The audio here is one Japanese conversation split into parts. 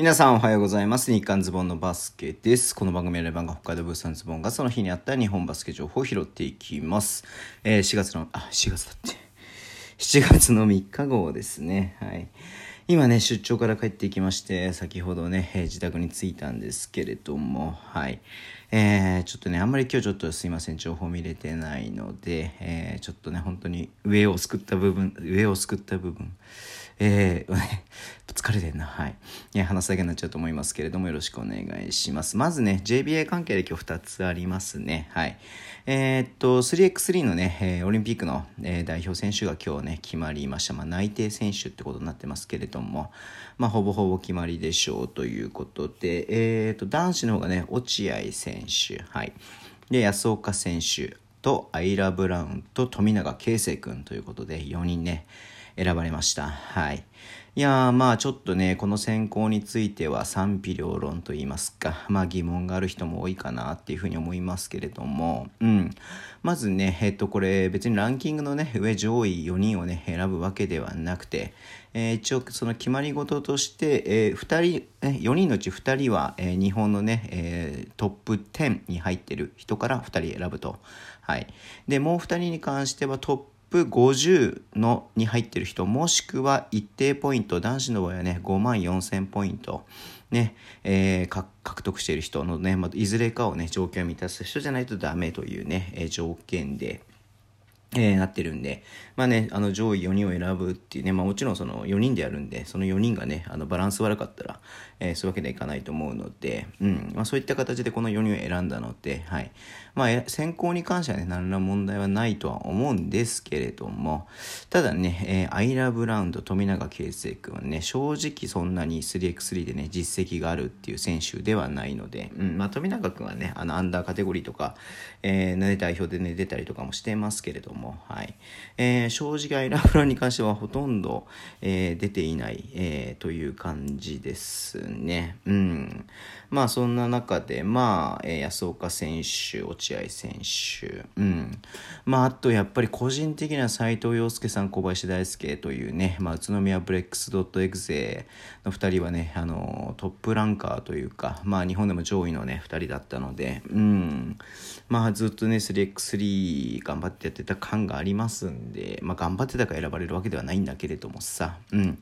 皆さんおはようございます。日刊ズボンのバスケです。この番組はレバンが北海道ブースタンズボンがその日にあった日本バスケ情報を拾っていきます。えー、4月の、あ、4月だって。7月の3日号ですね。はい。今ね、出張から帰ってきまして、先ほどね、自宅に着いたんですけれども、はい。えー、ちょっとね、あんまり今日ちょっとすいません、情報見れてないので、えー、ちょっとね、本当に上を救った部分、上を救った部分、えー、疲れてんな。はい。い、話すだけになっちゃうと思いますけれども、よろしくお願いします。まずね、JBA 関係で今日2つありますね。はい。えー、っと、3x3 のね、えー、オリンピックの、えー、代表選手が今日ね、決まりました。まあ、内定選手ってことになってますけれども、まあ、ほぼほぼ決まりでしょうということで、えー、っと、男子の方がね、落合選手、選手はい。で、安岡選手と、アイラ・ブラウンと富永啓生君ということで、4人ね、選ばれました。はい。いやまあちょっとね、この選考については賛否両論と言いますか、まあ疑問がある人も多いかなっていうふうに思いますけれども、うん。まずね、えっとこれ別にランキングのね、上上位4人をね、選ぶわけではなくて、えー、一応その決まり事として、えー、2人、4人のうち2人は、えー、日本のね、えー、トップ10に入ってる人から2人選ぶと。はい。で、もう2人に関してはトッププ50のに入ってる人、もしくは一定ポイント、男子の場合はね、5万4000ポイント、ね、えー、獲得している人のね、まあ、いずれかをね、条件を満たす人じゃないとダメというね、えー、条件で、えー、なってるんで、まあね、あの上位4人を選ぶっていうね、まあもちろんその4人でやるんで、その4人がね、あのバランス悪かったら、えー、そういうわけにはいかないと思うので、うん、まあそういった形でこの4人を選んだので、はい。まあ選考に関してはね、何ら問題はないとは思うんですけれども、ただね、えー、アイラ・ブラウンと富永啓生君はね、正直そんなに 3x3 でね、実績があるっていう選手ではないので、うん、まあ富永君はね、あのアンダーカテゴリーとか、えー、代表でね、出たりとかもしてますけれども、も、はい。えー、正直アイラフラに関してはほとんど、えー、出ていない、えー、という感じですね。うん。まあ、そんな中で、まあ、えー、安岡選手、落合選手、うん。まあ、あと、やっぱり個人的には斎藤洋介さん、小林大輔というね、まあ、宇都宮ブレックスドットエグゼの2人はね、あの、トップランカーというか、まあ、日本でも上位のね、2人だったので、うん。まあ、ずっとね、3x3 頑張ってやってた感がありますんで、まあ、頑張ってたから選ばれるわけではないんだけれどもさ、うん。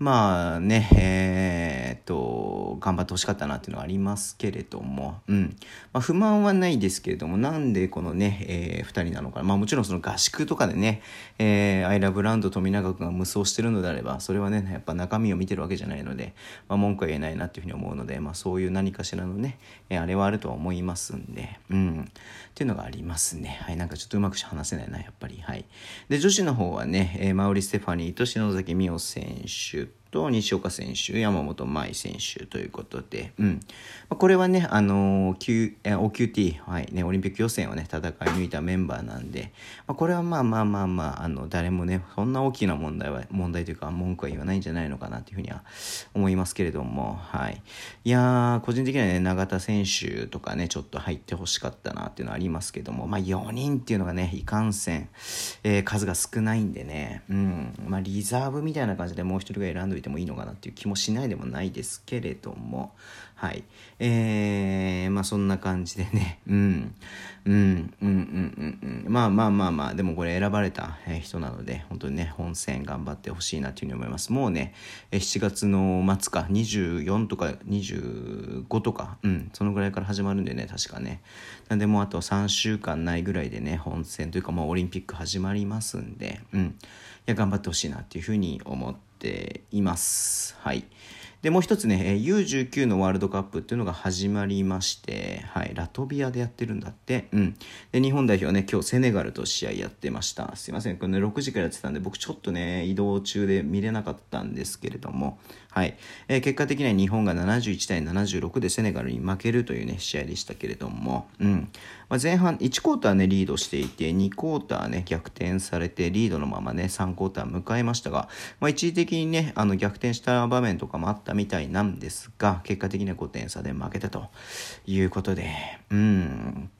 まあね、えー、と、頑張ってほしかったなっていうのはありますけれども、うん。まあ、不満はないですけれども、なんでこのね、えー、二人なのかな。まあもちろんその合宿とかでね、えー、アイラブランド富永君が無双してるのであれば、それはね、やっぱ中身を見てるわけじゃないので、まあ文句は言えないなっていうふうに思うので、まあそういう何かしらのね、えー、あれはあるとは思いますんで、うん。っていうのがありますね。はい、なんかちょっとうまく話せないな、やっぱり。はい。で、女子の方はね、えー、マウリ・ステファニーと篠崎美桜選手と西岡選手、山本舞選手ということで、うん。これはね、あの、Q、OQT、はい、ね、オリンピック予選をね、戦い抜いたメンバーなんで、まあ、これはまあまあまあまあ、あの、誰もね、そんな大きな問題は、問題というか、文句は言わないんじゃないのかなというふうには思いますけれども、はい。いや、個人的にはね、永田選手とかね、ちょっと入ってほしかったなっていうのはありますけども、まあ4人っていうのがね、いかんせん、えー、数が少ないんでね、うん、まあリザーブみたいな感じでもう一人が選んどいてもいいのかなっていう気もしないでもないですけれども、はい。えー、まあそんな感じでね、うん、うん、うん、うん、うん、うん。まあまあまあまあ、でもこれ選ばれた人なので、本当にね、本戦頑張ってほしいなというふうに思います。もうね、7月の末か、24とか25とか、うん、そのぐらいから始まるんでね、確かね。なんでもうあと3週間ないぐらいでね、本戦というかもうオリンピック始まりますんで、うん。いや、頑張ってほしいなっていうふうに思ってています。はい。で、もう一つね、U19 のワールドカップっていうのが始まりまして、はい、ラトビアでやってるんだって。うん。で、日本代表ね、今日セネガルと試合やってました。すいません、これね、6時からやってたんで、僕ちょっとね、移動中で見れなかったんですけれども、はい。えー、結果的には日本が71対76でセネガルに負けるというね、試合でしたけれども、うん。まあ、前半、1クォーターね、リードしていて、2クォーターね、逆転されて、リードのままね、3クォーター迎えましたが、まあ、一時的にね、あの、逆転した場面とかもあったみたいなんですが、結果的には5点差で負けたということで、うん。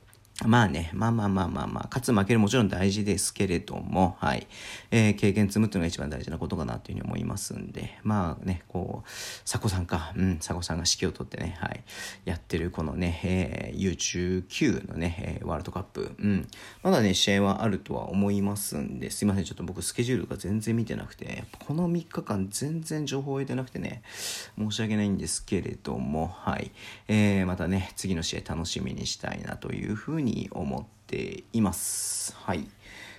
まあね、まあまあまあまあまあ、勝つ負けるもちろん大事ですけれども、はい。えー、経験積むっていうのが一番大事なことかなというふうに思いますんで、まあね、こう、佐古さんか、うん、佐古さんが指揮を取ってね、はい、やってるこのね、えー、U19 のね、えー、ワールドカップ、うん、まだね、試合はあるとは思いますんで、すいません、ちょっと僕スケジュールが全然見てなくて、この3日間全然情報を得てなくてね、申し訳ないんですけれども、はい。えー、またね、次の試合楽しみにしたいなというふうにに思っています。はい。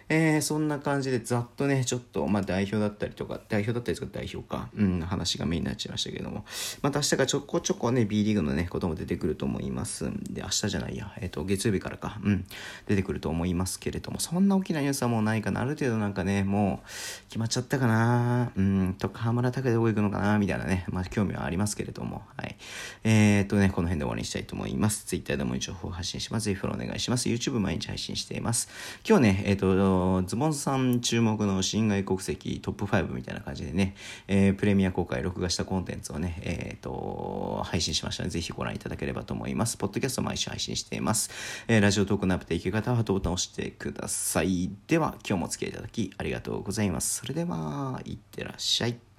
えー、そんな感じでざっとね、ちょっと、まあ代表だったりとか、代表だったりとか代表か、うん、話がメインになっちゃいましたけども、また明日からちょこちょこね、B リーグのね、ことも出てくると思います。んで、明日じゃないや、えっ、ー、と、月曜日からか、うん、出てくると思いますけれども、そんな大きなニュースはもうないかな、ある程度なんかね、もう、決まっちゃったかな、うん、と、河村拓哉どこ行くのかな、みたいなね、まあ興味はありますけれども、はい。えっ、ー、とね、この辺で終わりにしたいと思います。Twitter でも情報を発信します。ぜひフォローお願いします。YouTube 毎日配信しています。今日ね、えっ、と、ズボンさん注目の新外国籍トップ5みたいな感じでね、えー、プレミア公開、録画したコンテンツをね、えっ、ー、と、配信しましたので、ぜひご覧いただければと思います。ポッドキャスト毎週配信しています。えー、ラジオトークのアップできる方はハートボタンを押してください。では、今日もお付き合いいただきありがとうございます。それでは、いってらっしゃい。